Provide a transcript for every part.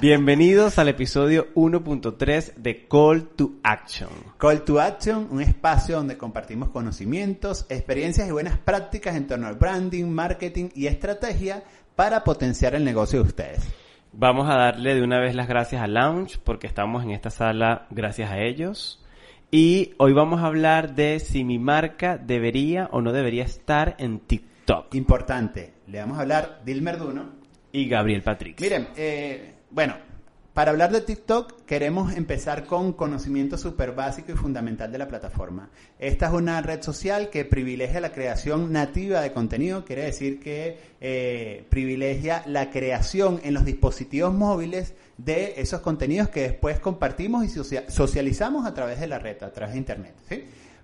Bienvenidos al episodio 1.3 de Call to Action. Call to Action, un espacio donde compartimos conocimientos, experiencias y buenas prácticas en torno al branding, marketing y estrategia para potenciar el negocio de ustedes. Vamos a darle de una vez las gracias a Lounge porque estamos en esta sala gracias a ellos. Y hoy vamos a hablar de si mi marca debería o no debería estar en TikTok. Importante, le vamos a hablar Dilmer Duno. Y Gabriel Patrick. Miren, eh, bueno, para hablar de TikTok queremos empezar con conocimiento súper básico y fundamental de la plataforma. Esta es una red social que privilegia la creación nativa de contenido, quiere decir que eh, privilegia la creación en los dispositivos móviles de esos contenidos que después compartimos y socializamos a través de la red, a través de Internet.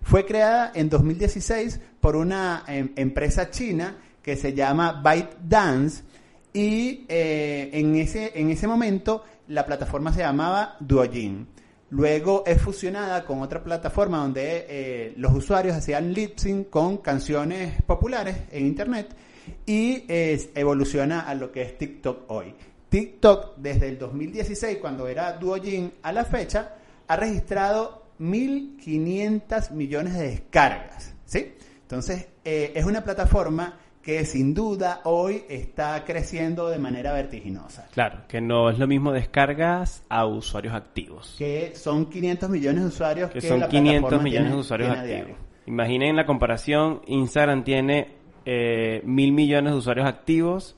Fue creada en 2016 por una em, empresa china que se llama ByteDance y eh, en, ese, en ese momento la plataforma se llamaba Duojin. Luego es fusionada con otra plataforma donde eh, los usuarios hacían lip sync con canciones populares en internet y evoluciona a lo que es TikTok hoy. TikTok desde el 2016, cuando era Duojin, a la fecha, ha registrado 1.500 millones de descargas. ¿sí? Entonces, eh, es una plataforma que sin duda hoy está creciendo de manera vertiginosa. Claro, que no es lo mismo descargas a usuarios activos. Que son 500 millones de usuarios que, son 500 millones de usuarios activos. Imaginen la comparación, Instagram tiene eh, mil millones de usuarios activos,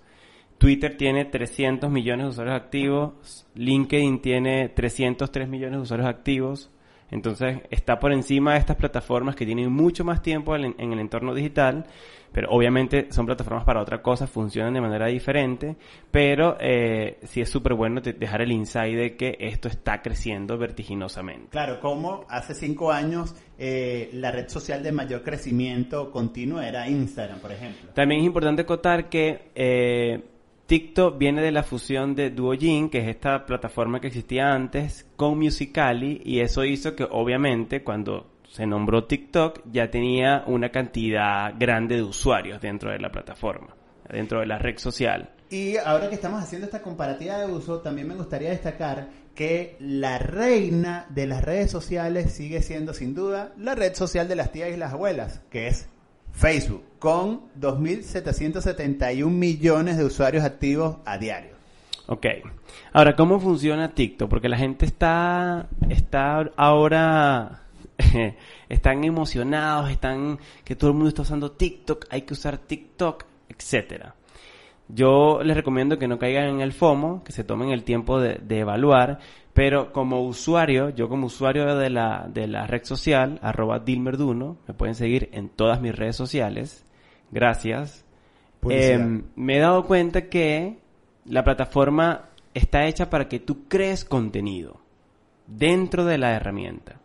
Twitter tiene 300 millones de usuarios activos, LinkedIn tiene 303 millones de usuarios activos, entonces está por encima de estas plataformas que tienen mucho más tiempo en, el entorno digital, pero obviamente son plataformas para otra cosa, funcionan de manera diferente, pero eh, sí es súper bueno dejar el insight de que esto está creciendo vertiginosamente. Claro, como hace cinco años eh, la red social de mayor crecimiento continuo era Instagram, por ejemplo. También es importante acotar que... Eh, TikTok viene de la fusión de Duojin, que es esta plataforma que existía antes, con Musicali, y eso hizo que obviamente cuando se nombró TikTok ya tenía una cantidad grande de usuarios dentro de la plataforma, dentro de la red social. Y ahora que estamos haciendo esta comparativa de uso, también me gustaría destacar que la reina de las redes sociales sigue siendo sin duda la red social de las tías y las abuelas, que es Facebook, con 2.771 millones de usuarios activos a diario. Ok. Ahora, ¿cómo funciona TikTok? Porque la gente está, está ahora, están emocionados, están, que todo el mundo está usando TikTok, hay que usar TikTok, etcétera. Yo les recomiendo que no caigan en el FOMO, que se tomen el tiempo de, de evaluar, pero como usuario, yo como usuario de la, de la red social, arroba Dilmerduno, me pueden seguir en todas mis redes sociales. Gracias. Em, me he dado cuenta que la plataforma está hecha para que tú crees contenido dentro de la herramienta.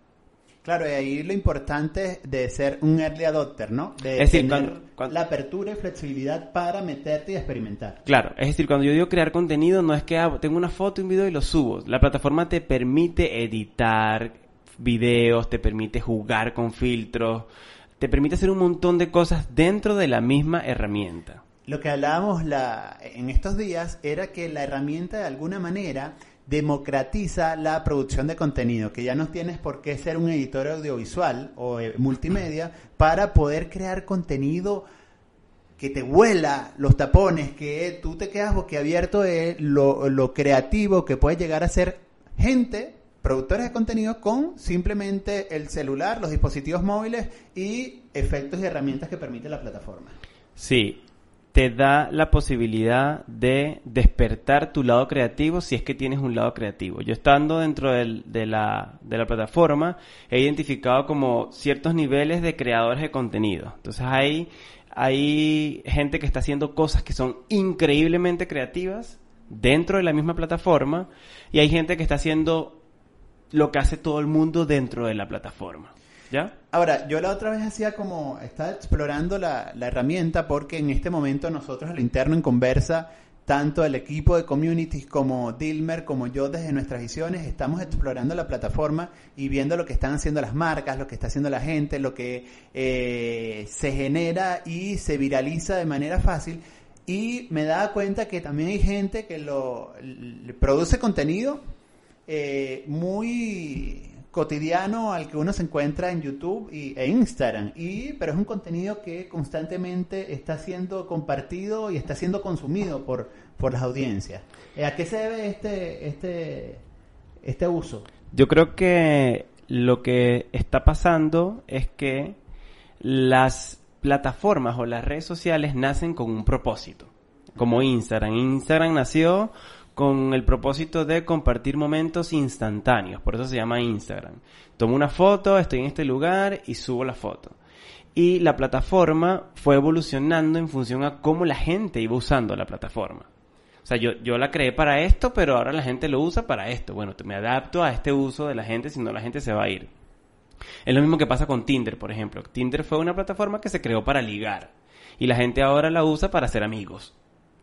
Claro, y ahí lo importante de ser un early adopter, ¿no? De es decir, tener la apertura y flexibilidad para meterte y experimentar. Claro, es decir, cuando yo digo crear contenido, no es que ah, tengo una foto, un video y lo subo. La plataforma te permite editar videos, te permite jugar con filtros, te permite hacer un montón de cosas dentro de la misma herramienta. Lo que hablábamos la, en estos días era que la herramienta de alguna manera democratiza la producción de contenido, que ya no tienes por qué ser un editor audiovisual o eh, multimedia para poder crear contenido que te vuela los tapones, que tú te quedas boquiabierto de lo, lo creativo que puede llegar a ser gente, productores de contenido, con simplemente el celular, los dispositivos móviles y efectos y herramientas que permite la plataforma. Sí, te da la posibilidad de despertar tu lado creativo si es que tienes un lado creativo. Yo estando dentro de, la, de la plataforma he identificado como ciertos niveles de creadores de contenido. Entonces hay, hay gente que está haciendo cosas que son increíblemente creativas dentro de la misma plataforma y hay gente que está haciendo lo que hace todo el mundo dentro de la plataforma. Ahora, yo la otra vez hacía como, estaba explorando la, herramienta porque en este momento nosotros al interno en conversa, tanto el equipo de communities como Dilmer, como yo desde nuestras visiones, estamos explorando la plataforma y viendo lo que están haciendo las marcas, lo que está haciendo la gente, lo que eh, se genera y se viraliza de manera fácil. y me daba cuenta que también hay gente que lo produce contenido eh, muy cotidiano al que uno se encuentra en YouTube y, e Instagram. Y, pero es un contenido que constantemente está siendo compartido y está siendo consumido por, por las audiencias. Eh, ¿A qué se debe este, este, este uso? Yo creo que lo que está pasando es que las plataformas o las redes sociales nacen con un propósito, como Instagram. Instagram nació con el propósito de compartir momentos instantáneos, por eso se llama Instagram. Tomo una foto, estoy en este lugar y subo la foto. Y la plataforma fue evolucionando en función a cómo la gente iba usando la plataforma. O sea, yo, yo la creé para esto, pero ahora la gente lo usa para esto. Bueno, me adapto a este uso de la gente, si no la gente se va a ir. Es lo mismo que pasa con Tinder, por ejemplo. Tinder fue una plataforma que se creó para ligar. Y la gente ahora la usa para ser amigos.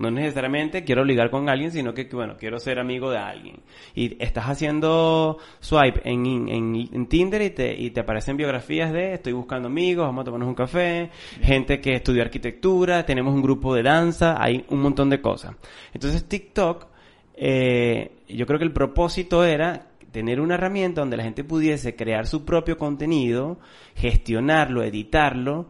No necesariamente quiero ligar con alguien, sino que, bueno, quiero ser amigo de alguien. Y estás haciendo swipe en, en, Tinder y te, y te aparecen biografías de estoy buscando amigos, vamos a tomarnos un café, gente que estudia arquitectura, tenemos un grupo de danza, hay un montón de cosas. Entonces TikTok, eh, yo creo que el propósito era tener una herramienta donde la gente pudiese crear su propio contenido, gestionarlo, editarlo,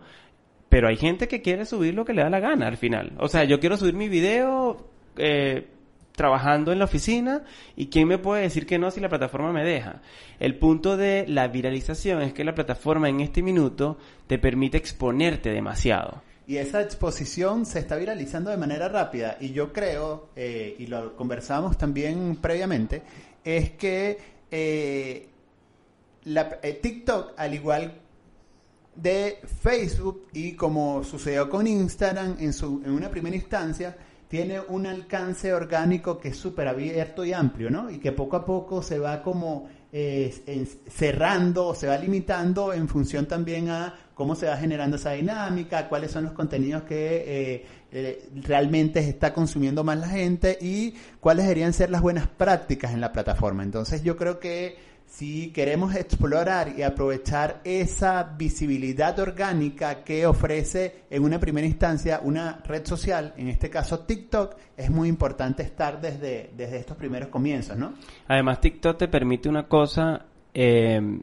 pero hay gente que quiere subir lo que le da la gana al final. O sea, yo quiero subir mi video eh, trabajando en la oficina y quién me puede decir que no si la plataforma me deja. El punto de la viralización es que la plataforma en este minuto te permite exponerte demasiado. Y esa exposición se está viralizando de manera rápida. Y yo creo, eh, y lo conversamos también previamente, es que eh, la, TikTok, al igual de Facebook y como sucedió con Instagram en, su, en una primera instancia, tiene un alcance orgánico que es súper abierto y amplio, ¿no? Y que poco a poco se va como eh, cerrando, se va limitando en función también a cómo se va generando esa dinámica, cuáles son los contenidos que eh, eh, realmente está consumiendo más la gente y cuáles deberían ser las buenas prácticas en la plataforma. Entonces yo creo que si queremos explorar y aprovechar esa visibilidad orgánica que ofrece en una primera instancia una red social, en este caso TikTok, es muy importante estar desde, desde estos primeros comienzos, ¿no? Además, TikTok te permite una cosa eh,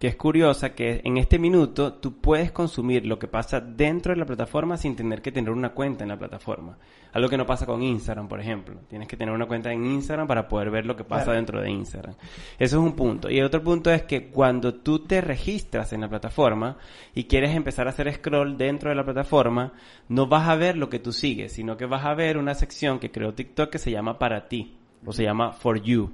que es curiosa, que en este minuto tú puedes consumir lo que pasa dentro de la plataforma sin tener que tener una cuenta en la plataforma. Algo que no pasa con Instagram, por ejemplo. Tienes que tener una cuenta en Instagram para poder ver lo que pasa dentro de Instagram. Eso es un punto. Y el otro punto es que cuando tú te registras en la plataforma y quieres empezar a hacer scroll dentro de la plataforma, no vas a ver lo que tú sigues, sino que vas a ver una sección que creó TikTok que se llama para ti o se llama for you.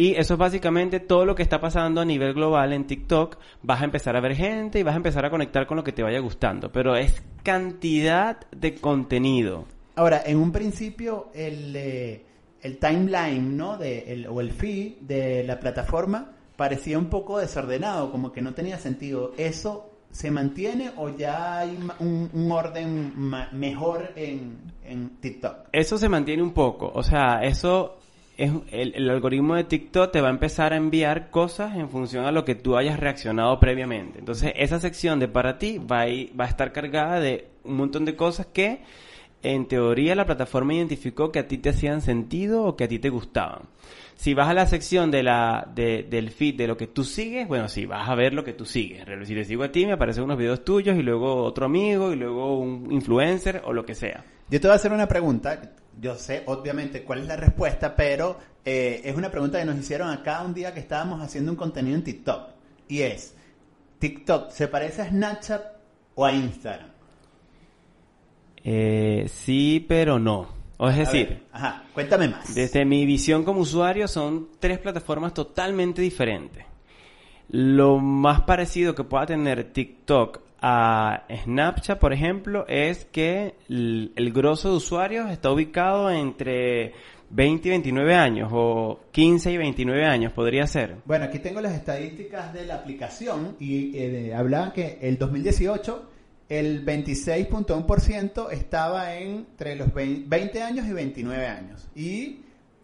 Y eso es básicamente todo lo que está pasando a nivel global en TikTok. Vas a empezar a ver gente y vas a empezar a conectar con lo que te vaya gustando. Pero es cantidad de contenido. Ahora, en un principio, el, eh, el timeline, ¿no? De, el, o el feed de la plataforma parecía un poco desordenado, como que no tenía sentido. ¿Eso se mantiene o ya hay un, un orden mejor en, en TikTok? Eso se mantiene un poco. O sea, eso el, algoritmo de TikTok te va a empezar a enviar cosas en función a lo que tú hayas reaccionado previamente. Entonces, esa sección de para ti va a, estar cargada de un montón de cosas que, en teoría, la plataforma identificó que a ti te hacían sentido o que a ti te gustaban. Si vas a la sección de la, del feed de lo que tú sigues, bueno, sí, vas a ver lo que tú sigues. Si te sigo a ti, me aparecen unos videos tuyos y luego otro amigo y luego un influencer o lo que sea. Yo te voy a hacer una pregunta yo sé obviamente cuál es la respuesta, pero eh, es una pregunta que nos hicieron acá un día que estábamos haciendo un contenido en TikTok. Y es, ¿TikTok se parece a Snapchat o a Instagram? Eh, sí, pero no. O es decir, ajá, cuéntame más. Desde mi visión como usuario son tres plataformas totalmente diferentes. Lo más parecido que pueda tener TikTok a Snapchat, por ejemplo, es que el, el grosso de usuarios está ubicado entre 20 y 29 años o 15 y 29 años podría ser. Bueno, aquí tengo las estadísticas de la aplicación y eh, hablaban que el 2018 el 26.1% estaba entre los 20 años y 29 años y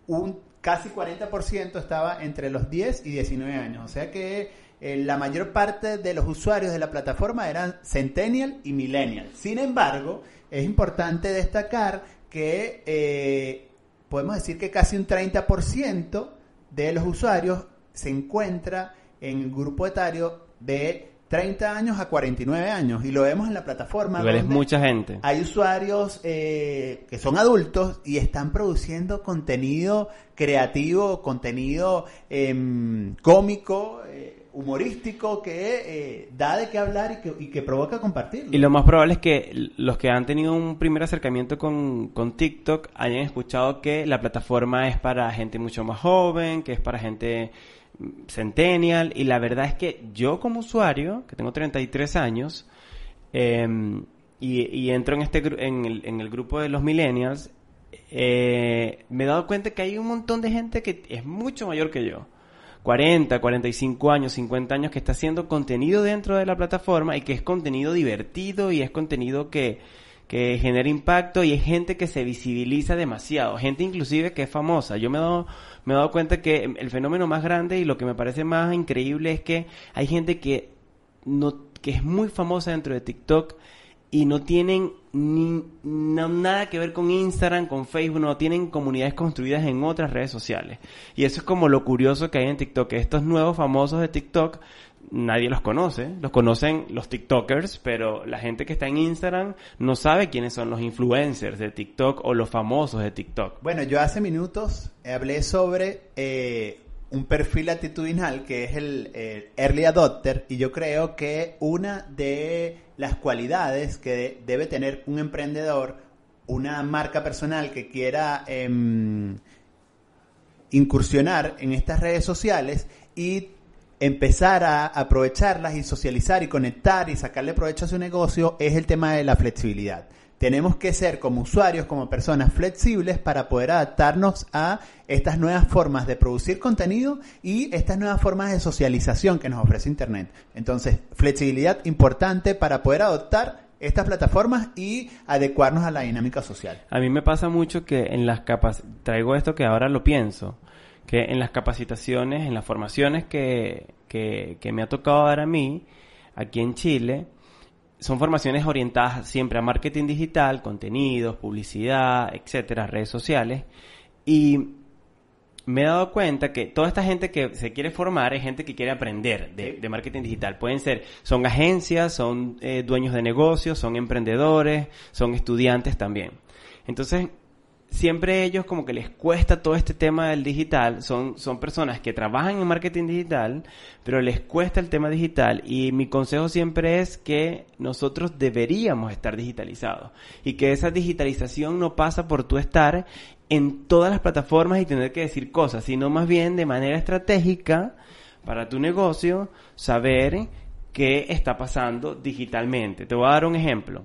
un casi 40% estaba entre los 10 y 19 años. O sea que eh, la mayor parte de los usuarios de la plataforma eran Centennial y Millennial. Sin embargo, es importante destacar que eh, podemos decir que casi un 30% de los usuarios se encuentra en el grupo etario de 30 años a 49 años y lo vemos en la plataforma. es mucha gente. Hay usuarios eh, que son adultos y están produciendo contenido creativo, contenido em, cómico, eh, humorístico que eh, da de qué hablar y que, provoca compartir. Y lo más probable es que los que han tenido un primer acercamiento con, con TikTok hayan escuchado que la plataforma es para gente mucho más joven, que es para gente Centennial, y la verdad es que yo como usuario, que tengo 33 años, em, y, entro en, este, en, el, en el grupo de los millennials, eh, me he dado cuenta que hay un montón de gente que es mucho mayor que yo. 40, 45 años, 50 años que está haciendo contenido dentro de la plataforma y que es contenido divertido y es contenido que, que genera impacto y es gente que se visibiliza demasiado, gente inclusive que es famosa. Yo me he dado me he dado cuenta que el fenómeno más grande y lo que me parece más increíble es que hay gente que no que es muy famosa dentro de TikTok y no tienen ni, nada que ver con Instagram, con Facebook, no tienen comunidades construidas en otras redes sociales. Y eso es como lo curioso que hay en TikTok, que estos nuevos famosos de TikTok nadie los conoce, los conocen los TikTokers, pero la gente que está en Instagram no sabe quiénes son los influencers de TikTok o los famosos de TikTok. Bueno, yo hace minutos hablé sobre eh, un perfil actitudinal que es el early adopter y yo creo que una de las cualidades que debe tener un emprendedor, una marca personal que quiera em, incursionar en estas redes sociales y empezar a aprovecharlas y socializar y conectar y sacarle provecho a su negocio es el tema de la flexibilidad. Tenemos que ser como usuarios, como personas flexibles para poder adaptarnos a estas nuevas formas de producir contenido y estas nuevas formas de socialización que nos ofrece Internet. Entonces, flexibilidad importante para poder adoptar estas plataformas y adecuarnos a la dinámica social. A mí me pasa mucho que en las capas, traigo esto que ahora lo pienso, que en las capacitaciones, en las formaciones que, que, me ha tocado dar a mí, aquí en Chile, son formaciones orientadas siempre a marketing digital, contenidos, publicidad, etcétera, redes sociales. Y me he dado cuenta que toda esta gente que se quiere formar es gente que quiere aprender de, marketing digital. Pueden ser, son agencias, son eh, dueños de negocios, son emprendedores, son estudiantes también. Entonces, siempre ellos como que les cuesta todo este tema del digital, son, son personas que trabajan en marketing digital, pero les cuesta el tema digital. Y mi consejo siempre es que nosotros deberíamos estar digitalizados y que esa digitalización no pasa por tu estar en todas las plataformas y tener que decir cosas, sino más bien de manera estratégica para tu negocio saber qué está pasando digitalmente. Te voy a dar un ejemplo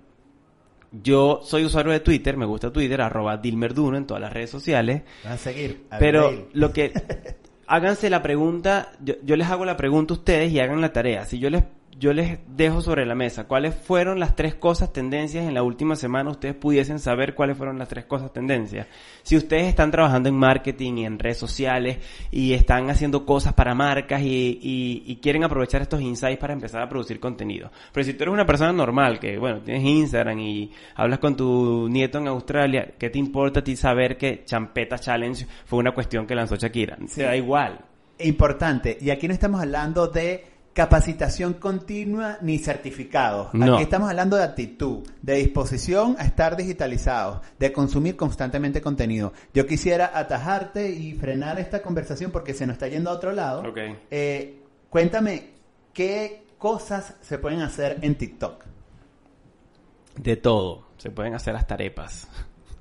yo soy usuario de Twitter, me gusta Twitter, arroba Dilmerduno en todas las redes sociales. Van a seguir. pero lo que... háganse la pregunta, yo, yo les hago la pregunta a ustedes y hagan la tarea. Si yo les yo les dejo sobre la mesa cuáles fueron las tres cosas tendencias en la última semana, ustedes pudiesen saber cuáles fueron las tres cosas tendencias. Si ustedes están trabajando en marketing y en redes sociales y están haciendo cosas para marcas y, quieren aprovechar estos insights para empezar a producir contenido. Pero si tú eres una persona normal, que bueno, tienes Instagram y hablas con tu nieto en Australia, ¿qué te importa a ti saber que Champeta Challenge fue una cuestión que lanzó Shakira? Se da igual. Importante. Y aquí no estamos hablando de capacitación continua ni certificados. Aquí estamos hablando de actitud, de disposición a estar digitalizados, de consumir constantemente contenido. Yo quisiera atajarte y frenar esta conversación porque se nos está yendo a otro lado. Eh, cuéntame, ¿qué cosas se pueden hacer en TikTok? De todo. Se pueden hacer hasta arepas.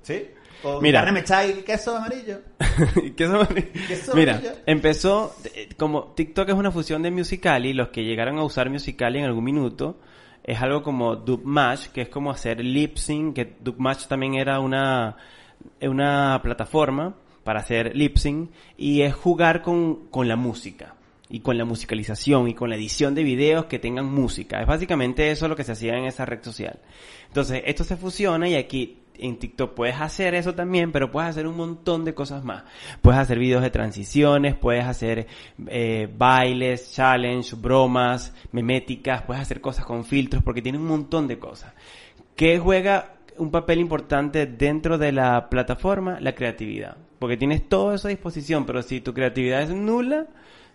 ¿Sí? Mira, carne y queso amarillo. queso amarillo. Mira, empezó eh, como TikTok es una fusión de Musical.ly, los que llegaron a usar Musical.ly en algún minuto es algo como Dubmatch, que es como hacer lip sync, que Dubmatch también era una una plataforma para hacer lip sync y es jugar con, con la música y con la musicalización y con la edición de videos que tengan música. Es básicamente eso lo que se hacía en esa red social. Entonces, esto se fusiona y aquí en TikTok puedes hacer eso también, pero puedes hacer un montón de cosas más. Puedes hacer videos de transiciones, puedes hacer eh, bailes, challenge, bromas, meméticas, puedes hacer cosas con filtros, porque tiene un montón de cosas. ¿Qué juega un papel importante dentro de la plataforma la creatividad. Porque tienes todo eso a disposición, pero si tu creatividad es nula,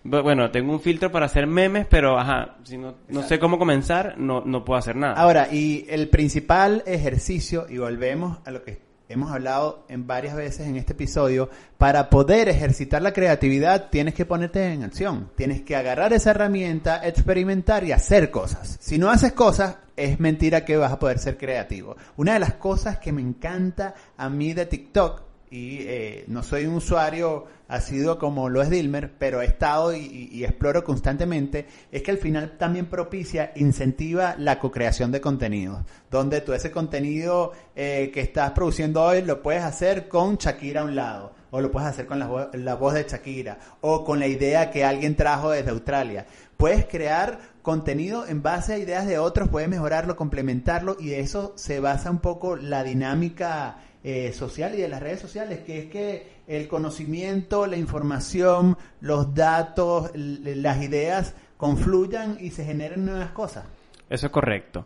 bueno, tengo un filtro para hacer memes, pero ajá, si no, no sé cómo comenzar, no, no puedo hacer nada. Ahora, y el principal ejercicio, y volvemos a lo que hemos hablado en varias veces en este episodio, para poder ejercitar la creatividad tienes que ponerte en acción, tienes que agarrar esa herramienta, experimentar y hacer cosas. Si no haces cosas, es mentira que vas a poder ser creativo. Una de las cosas que me encanta a mí de TikTok, y eh, no soy un usuario asiduo como lo es Dilmer, pero he estado y, y- exploro constantemente, es que al final también propicia, incentiva la co-creación de contenidos, donde tú ese contenido eh, que estás produciendo hoy lo puedes hacer con Shakira a un lado, o lo puedes hacer con la, la voz de Shakira, o con la idea que alguien trajo desde Australia. Puedes crear contenido en base a ideas de otros, puedes mejorarlo, complementarlo, y de eso se basa un poco la dinámica eh, social y de las redes sociales, que es que el conocimiento, la información, los datos, las ideas confluyan y se generen nuevas cosas. Eso es correcto.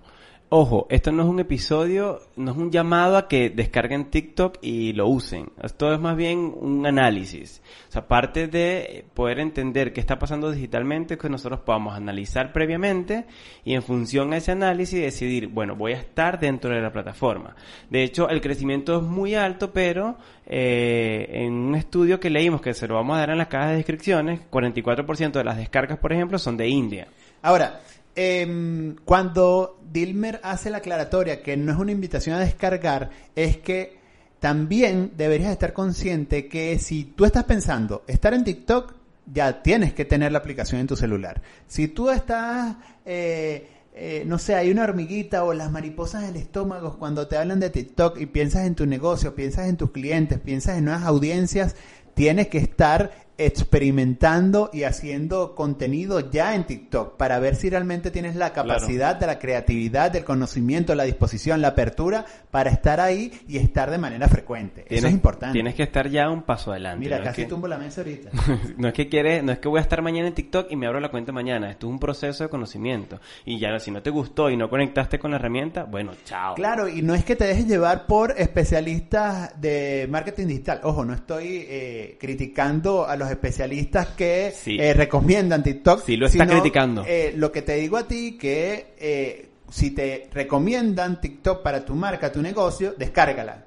Ojo, esto no es un episodio, no es un llamado a que descarguen TikTok y lo usen. Esto es más bien un análisis. O sea, parte de poder entender qué está pasando digitalmente es que nosotros podamos analizar previamente y en función a ese análisis decidir, bueno, voy a estar dentro de la plataforma. De hecho, el crecimiento es muy alto, pero eh, en un estudio que leímos, que se lo vamos a dar en las cajas de descripciones, 44% de las descargas, por ejemplo, son de India. Ahora, em, cuando Dilmer hace la aclaratoria que no es una invitación a descargar, es que también deberías estar consciente que si tú estás pensando estar en TikTok, ya tienes que tener la aplicación en tu celular. Si tú estás, eh, eh, no sé, hay una hormiguita o las mariposas del estómago cuando te hablan de TikTok y piensas en tu negocio, piensas en tus clientes, piensas en nuevas audiencias, tienes que estar experimentando y haciendo contenido ya en TikTok para ver si realmente tienes la capacidad de la creatividad, del conocimiento, la disposición, la apertura para estar ahí y estar de manera frecuente. Eso es importante. Tienes que estar ya un paso adelante. Mira, no es casi que- tumbo la mesa ahorita. no es que quieres, no es que voy a estar mañana en TikTok y me abro la cuenta mañana. Esto es un proceso de conocimiento. Y ya si no te gustó y no conectaste con la herramienta, bueno, chao. Claro, y no es que te dejes llevar por especialistas de marketing digital. Ojo, no estoy eh, criticando a los especialistas que Sí. eh, recomiendan TikTok. Sí, lo está sino, criticando. eh, lo que te digo a ti que eh, si te recomiendan TikTok para tu marca, tu negocio, descárgala.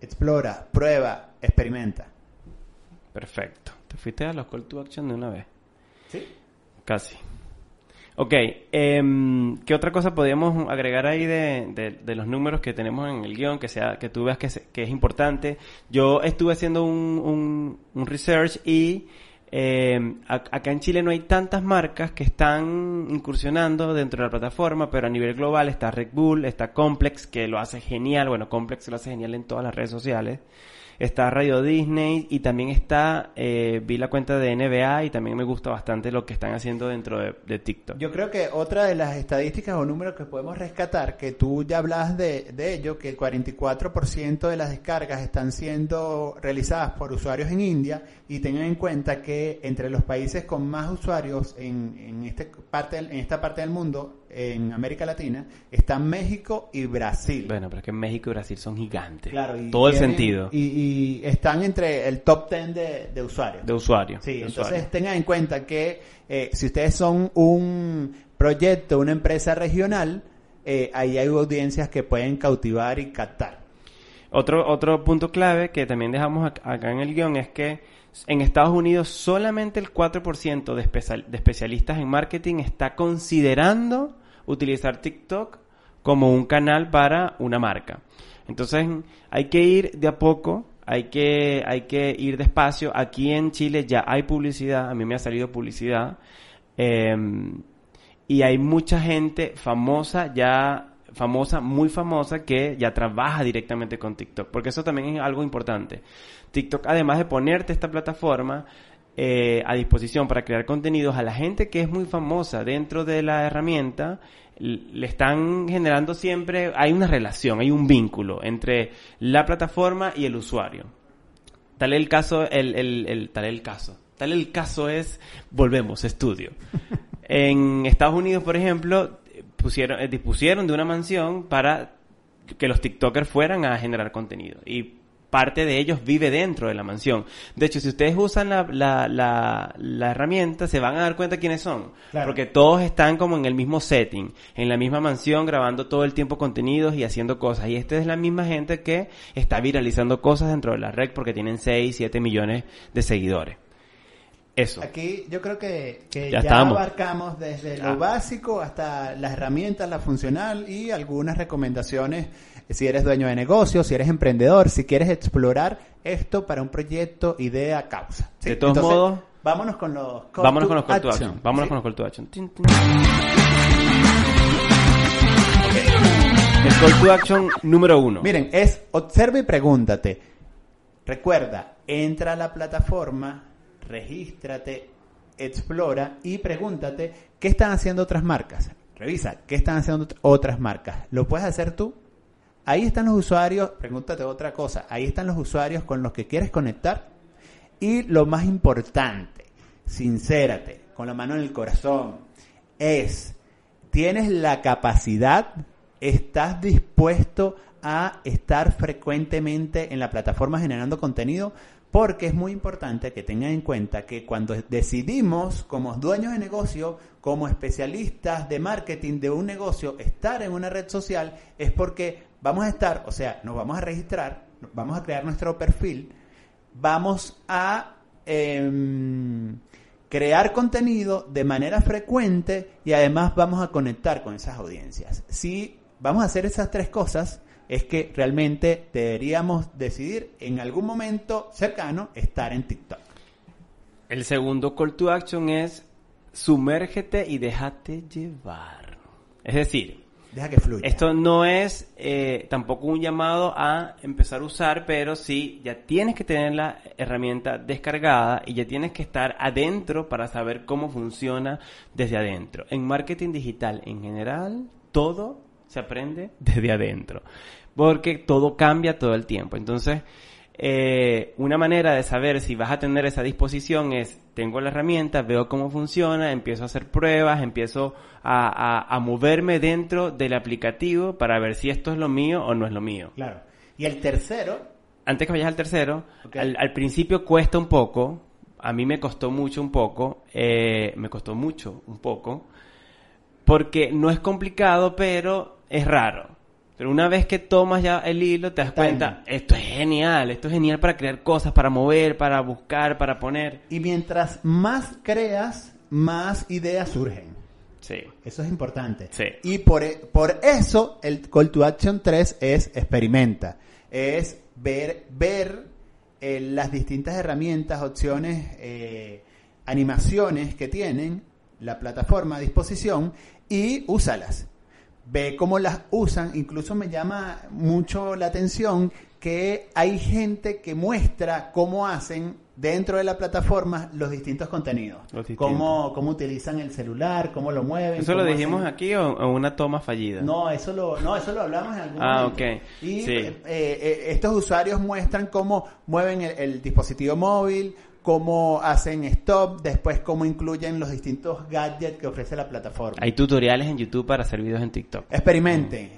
Explora, prueba, experimenta. Perfecto. Te fuiste a los call to action de una vez. ¿Sí? Casi. Ok, em, ¿qué otra cosa podríamos agregar ahí de, de- de los números que tenemos en el guion que sea que tú veas que, se- que es importante? Yo estuve haciendo un, un, un research y ac- acá en Chile no hay tantas marcas que están incursionando dentro de la plataforma, pero a nivel global está Red Bull, está Complex, que lo hace genial, bueno, Complex lo hace genial en todas las redes sociales. Está Radio Disney y también está, eh, vi la cuenta de NBA y también me gusta bastante lo que están haciendo dentro de, TikTok. Yo creo que otra de las estadísticas o números que podemos rescatar, que tú ya hablas de, de ello, que el 44% de las descargas están siendo realizadas por usuarios en India y tengan en cuenta que entre los países con más usuarios en, en, este en esta parte del mundo, en América Latina, están México y Brasil. Bueno, pero es que México y Brasil son gigantes. Claro, y Todo el sentido Y, y están entre el top 10 de, de usuarios. de usuario. Sí, de entonces usuario. tengan en cuenta que eh, si ustedes son un proyecto, una empresa regional, eh, ahí hay audiencias que pueden cautivar y captar. Otro, otro punto clave que también dejamos ac- acá en el guion es que en Estados Unidos solamente el 4% de, especia- de especialistas en marketing está considerando utilizar TikTok como un canal para una marca. Entonces hay que ir de a poco, hay que, hay que ir despacio. Aquí en Chile ya hay publicidad, a mí me ha salido publicidad. em, y hay mucha gente famosa ya famosa, muy famosa que ya trabaja directamente con TikTok, porque eso también es algo importante. TikTok, además de ponerte esta plataforma eh, a disposición para crear contenidos a la gente que es muy famosa dentro de la herramienta, le están generando siempre, hay una relación, hay un vínculo entre la plataforma y el usuario. Tal el caso, el, el, el- tal el caso. Tal el caso es, volvemos, estudio. En Estados Unidos, por ejemplo, pusieron, eh, dispusieron de una mansión para que los TikTokers fueran a generar contenido. Y parte de ellos vive dentro de la mansión. De hecho, si ustedes usan la, la, la, la herramienta, se van a dar cuenta quiénes son. Claro. Porque todos están como en el mismo setting, en la misma mansión, grabando todo el tiempo contenidos y haciendo cosas. Y esta es la misma gente que está viralizando cosas dentro de la red porque tienen 6, 7 millones de seguidores. Eso. Aquí yo creo que, que Ya abarcamos desde Ya. lo básico hasta las herramientas, la funcional y algunas recomendaciones si eres dueño de negocio, si eres emprendedor, si quieres explorar esto para un proyecto, idea, causa. ¿sí? De todos modos, vámonos con los call Vámonos to con los call to action, action. Vámonos ¿sí? con los call to action. Tin, tin. El call to action número uno. Miren, es observa y pregúntate. Recuerda, entra a la plataforma, regístrate, explora y pregúntate qué están haciendo otras marcas. Revisa qué están haciendo ot- otras marcas. ¿Lo puedes hacer tú? Ahí están los usuarios, pregúntate otra cosa, ahí están los usuarios con los que quieres conectar y lo más importante, sincérate, con la mano en el corazón, es, ¿tienes la capacidad? ¿Estás dispuesto a estar frecuentemente en la plataforma generando contenido? Porque es muy importante que tengan en cuenta que cuando decidimos como dueños de negocio, como especialistas de marketing de un negocio, estar en una red social, es porque vamos a estar, o sea, nos vamos a registrar, vamos a crear nuestro perfil, vamos a em, crear contenido de manera frecuente y además vamos a conectar con esas audiencias. Si vamos a hacer esas tres cosas, es que realmente deberíamos decidir en algún momento cercano estar en TikTok. El segundo call to action es sumérgete y déjate llevar. Es decir, Deja que fluya. esto no es eh, tampoco un llamado a empezar a usar, pero sí, ya tienes que tener la herramienta descargada y ya tienes que estar adentro para saber cómo funciona desde adentro. En marketing digital en general, todo se aprende desde adentro, porque todo cambia todo el tiempo. Entonces, eh, una manera de saber si vas a tener esa disposición es, tengo la herramienta, veo cómo funciona, empiezo a hacer pruebas, empiezo a, a- a moverme dentro del aplicativo para ver si esto es lo mío o no es lo mío. Claro. Y el tercero, Antes que vayas al tercero, al principio cuesta un poco, a mí me costó mucho un poco, eh, me costó mucho un poco, porque no es complicado, pero es raro. Pero una vez que tomas ya el hilo, te das cuenta, esto es genial, esto es genial para crear cosas, para mover, para buscar, para poner. y mientras más creas, más ideas surgen. Sí. Eso es importante. Sí. Y por, e- por eso el Call to Action 3 es experimenta. Es ver, ver eh, las distintas herramientas, opciones, eh, animaciones que tienen la plataforma a disposición y úsalas. Ve cómo las usan. Incluso me llama mucho la atención que hay gente que muestra cómo hacen dentro de la plataforma los distintos contenidos. Los distintos. Cómo, cómo utilizan el celular, cómo lo mueven. ¿Eso lo dijimos hacen- aquí o, o una toma fallida? no, eso lo, no, eso lo hablamos en algún Ah, momento. ok. Y Sí. eh, eh, estos usuarios muestran cómo mueven el, el dispositivo móvil, cómo hacen stop, después cómo incluyen los distintos gadgets que ofrece la plataforma. Hay tutoriales en YouTube para hacer videos en TikTok. Experimenten,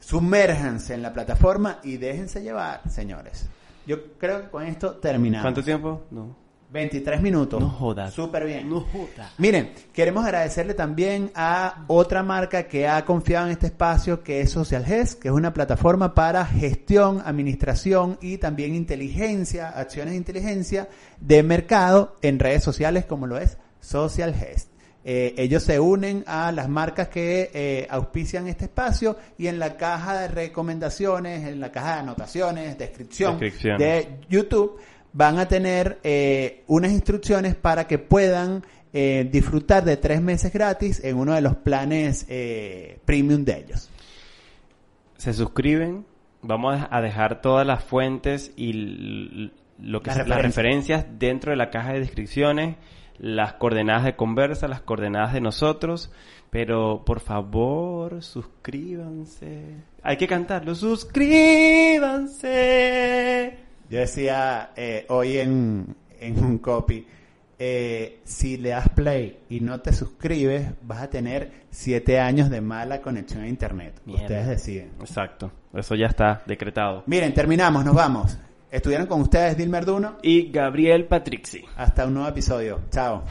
sumérjanse en la plataforma y déjense llevar, señores. Yo creo que con esto terminamos. ¿Cuánto tiempo? No. 23 minutos. No jodas. Súper bien. No joda. Miren, queremos agradecerle también a otra marca que ha confiado en este espacio, que es SocialGest, que es una plataforma para gestión, administración y también inteligencia, acciones de inteligencia de mercado en redes sociales como lo es SocialGest. Eh, ellos se unen a las marcas que eh, auspician este espacio y en la caja de recomendaciones, en la caja de anotaciones, descripción Descripción. de YouTube, van a tener eh, unas instrucciones para que puedan eh, disfrutar de tres meses gratis en uno de los planes eh, premium de ellos. se suscriben, vamos a dejar todas las fuentes y lo que Las las, referencias dentro de la caja de descripciones, las coordenadas de conversa, las coordenadas de nosotros, pero por favor, suscríbanse. Hay que cantarlo, suscríbanse. Yo decía eh, hoy en, en un copy, eh, si le das play y no te suscribes, vas a tener siete años de mala conexión a internet. Mierda. Ustedes deciden. Exacto. Eso ya está decretado. Miren, terminamos, nos vamos. Estuvieron con ustedes Dilmer Duno. Y Gabriel Patrixi. Hasta un nuevo episodio. Chao.